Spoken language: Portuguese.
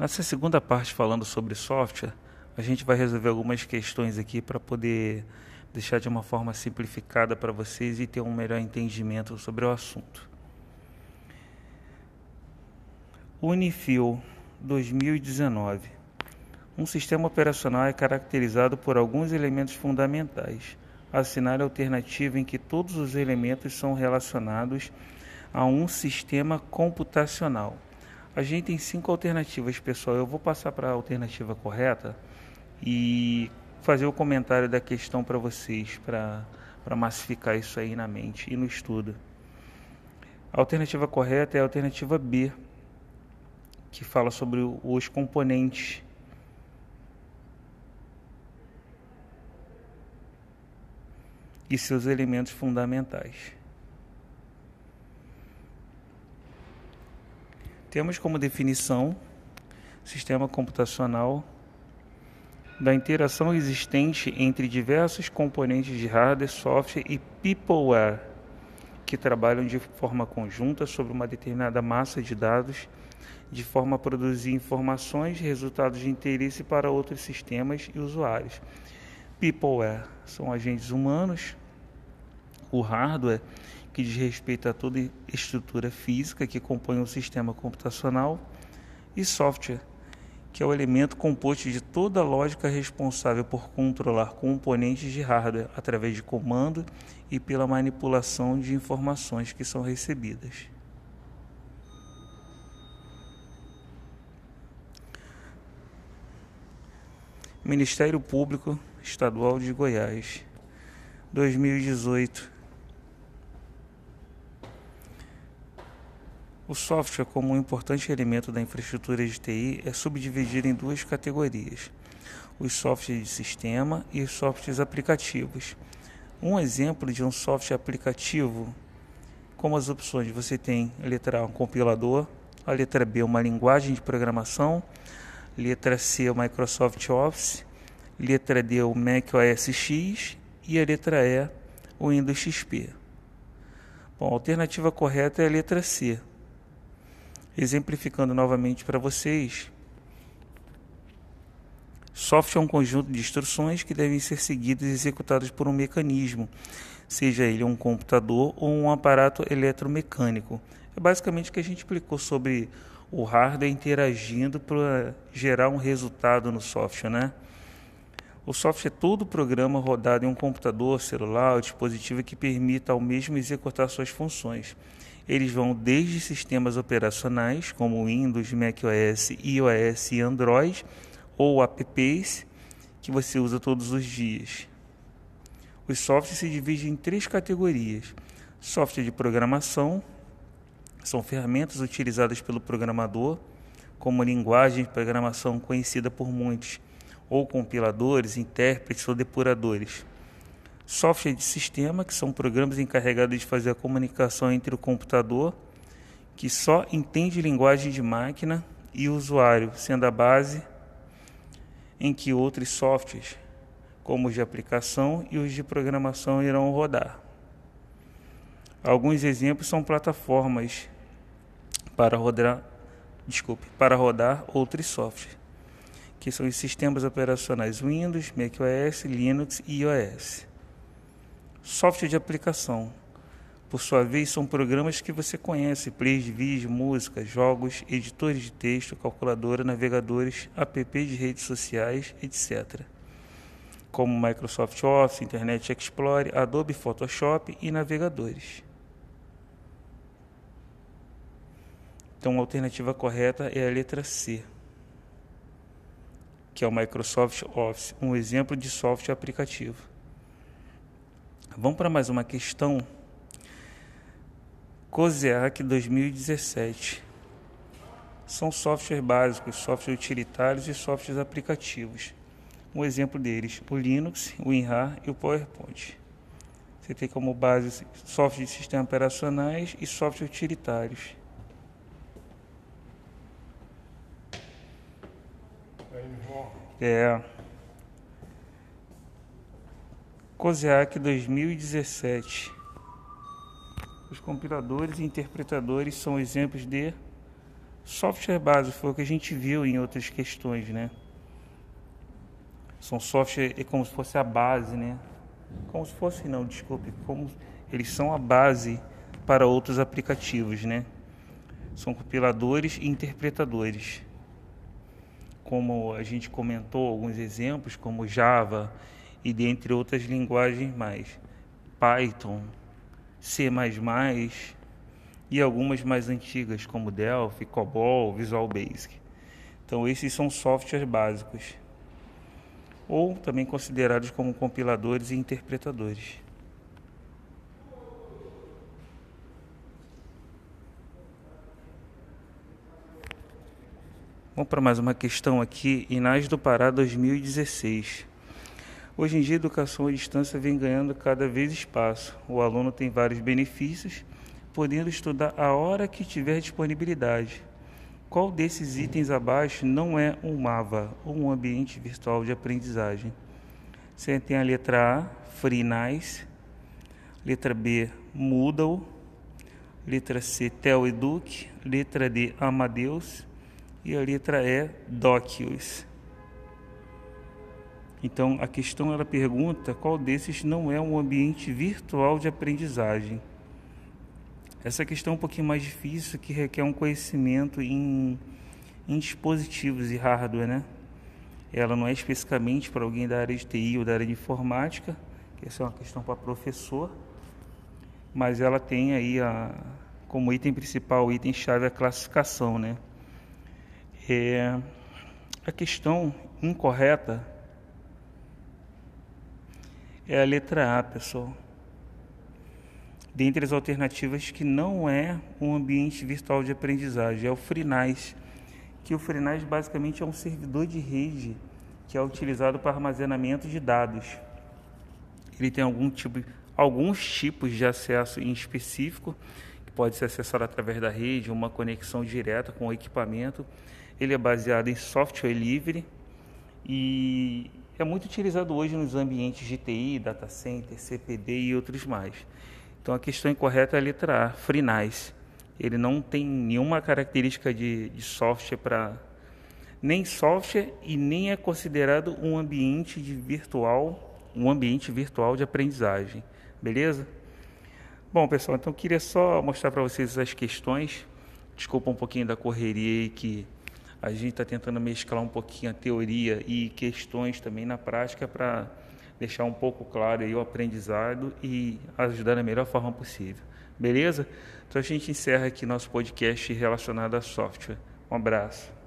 Nessa segunda parte, falando sobre software, a gente vai resolver algumas questões aqui para poder deixar de uma forma simplificada para vocês e ter um melhor entendimento sobre o assunto. Unifil 2019. Um sistema operacional é caracterizado por alguns elementos fundamentais. A cenário alternativo em que todos os elementos são relacionados a um sistema computacional. A gente tem cinco alternativas, pessoal. Eu vou passar para a alternativa correta e fazer o comentário da questão para vocês, para massificar isso aí na mente e no estudo. A alternativa correta é a alternativa B, que fala sobre os componentes. E seus elementos fundamentais. Temos como definição sistema computacional da interação existente entre diversos componentes de hardware, software e peopleware que trabalham de forma conjunta sobre uma determinada massa de dados, de forma a produzir informações e resultados de interesse para outros sistemas e usuários. Peopleware são agentes humanos, o hardware que diz respeito a toda estrutura física que compõe o sistema computacional, e software, que é o elemento composto de toda a lógica responsável por controlar componentes de hardware através de comando e pela manipulação de informações que são recebidas. Ministério Público Estadual de Goiás, 2018 O software, como um importante elemento da infraestrutura de TI, é subdividido em duas categorias: os softwares de sistema e os softwares aplicativos. Um exemplo de um software aplicativo, como as opções, você tem a letra A, um compilador, a letra B, uma linguagem de programação, letra C, o Microsoft Office, letra D, o Mac OS X e a letra E, o Windows XP. Bom, a alternativa correta é a letra C, Exemplificando novamente para vocês, software é um conjunto de instruções que devem ser seguidas e executadas por um mecanismo, seja ele um computador ou um aparato eletromecânico. É basicamente o que a gente explicou sobre o hardware interagindo para gerar um resultado no software, né? O software é todo programa rodado em um computador, celular ou dispositivo que permita ao mesmo executar suas funções. Eles vão desde sistemas operacionais como Windows, macOS, iOS e Android, ou apps que você usa todos os dias. Os softwares se dividem em três categorias: software de programação, são ferramentas utilizadas pelo programador, como linguagem de programação conhecida por muitos, ou compiladores, intérpretes ou depuradores software de sistema, que são programas encarregados de fazer a comunicação entre o computador, que só entende linguagem de máquina, e usuário, sendo a base em que outros softwares, como os de aplicação e os de programação, irão rodar. Alguns exemplos são plataformas para rodar, desculpe, para rodar outros softwares, que são os sistemas operacionais Windows, macOS, Linux e iOS. Software de aplicação. Por sua vez, são programas que você conhece: players de vídeo, música, jogos, editores de texto, calculadora, navegadores, app de redes sociais, etc. Como Microsoft Office, Internet Explorer, Adobe Photoshop e navegadores. Então, a alternativa correta é a letra C, que é o Microsoft Office, um exemplo de software aplicativo. Vamos para mais uma questão. COSEAC 2017. São softwares básicos, softwares utilitários e softwares aplicativos. Um exemplo deles, o Linux, o WinRAR e o PowerPoint. Você tem como base software de sistemas operacionais e software utilitários. É. COSEAC 2017. Os compiladores e interpretadores são exemplos de Software básico foi o que a gente viu em outras questões, né? São software é como se fosse a base, né? Como se fosse não, desculpe, como eles são a base para outros aplicativos, né? São compiladores e interpretadores. Como a gente comentou alguns exemplos, como Java e dentre outras linguagens mais, Python, C++ e algumas mais antigas como Delphi, COBOL, Visual Basic. Então esses são softwares básicos ou também considerados como compiladores e interpretadores. Vamos para mais uma questão aqui, Inás do Pará 2016. Hoje em dia, a educação à distância vem ganhando cada vez espaço. O aluno tem vários benefícios, podendo estudar a hora que tiver disponibilidade. Qual desses itens abaixo não é um MAVA, ou um ambiente virtual de aprendizagem? Você tem a letra A, FreeNice, letra B, Moodle, letra C, TelEduc, letra D, Amadeus e a letra E, Docuos. Então, a questão ela pergunta qual desses não é um ambiente virtual de aprendizagem. Essa questão é um pouquinho mais difícil, que requer um conhecimento em, em dispositivos e hardware, né? Ela não é especificamente para alguém da área de TI ou da área de informática, que essa é uma questão para professor, mas ela tem aí a, como item principal, item chave a classificação, né? É, a questão incorreta é a letra A, pessoal. Dentre as alternativas que não é um ambiente virtual de aprendizagem, é o FreeNAS, que o FreeNAS basicamente é um servidor de rede que é utilizado para armazenamento de dados. Ele tem algum tipo, alguns tipos de acesso em específico, que pode ser acessado através da rede, uma conexão direta com o equipamento. Ele é baseado em software livre e é muito utilizado hoje nos ambientes de TI, data center, CPD e outros mais. Então a questão incorreta é a letra A, FreeNAS. Ele não tem nenhuma característica de, de software para nem software e nem é considerado um ambiente de virtual, um ambiente virtual de aprendizagem. Beleza? Bom, pessoal, então queria só mostrar para vocês as questões. Desculpa um pouquinho da correria aí que a gente está tentando mesclar um pouquinho a teoria e questões também na prática para deixar um pouco claro aí o aprendizado e ajudar da melhor forma possível. Beleza? Então a gente encerra aqui nosso podcast relacionado a software. Um abraço.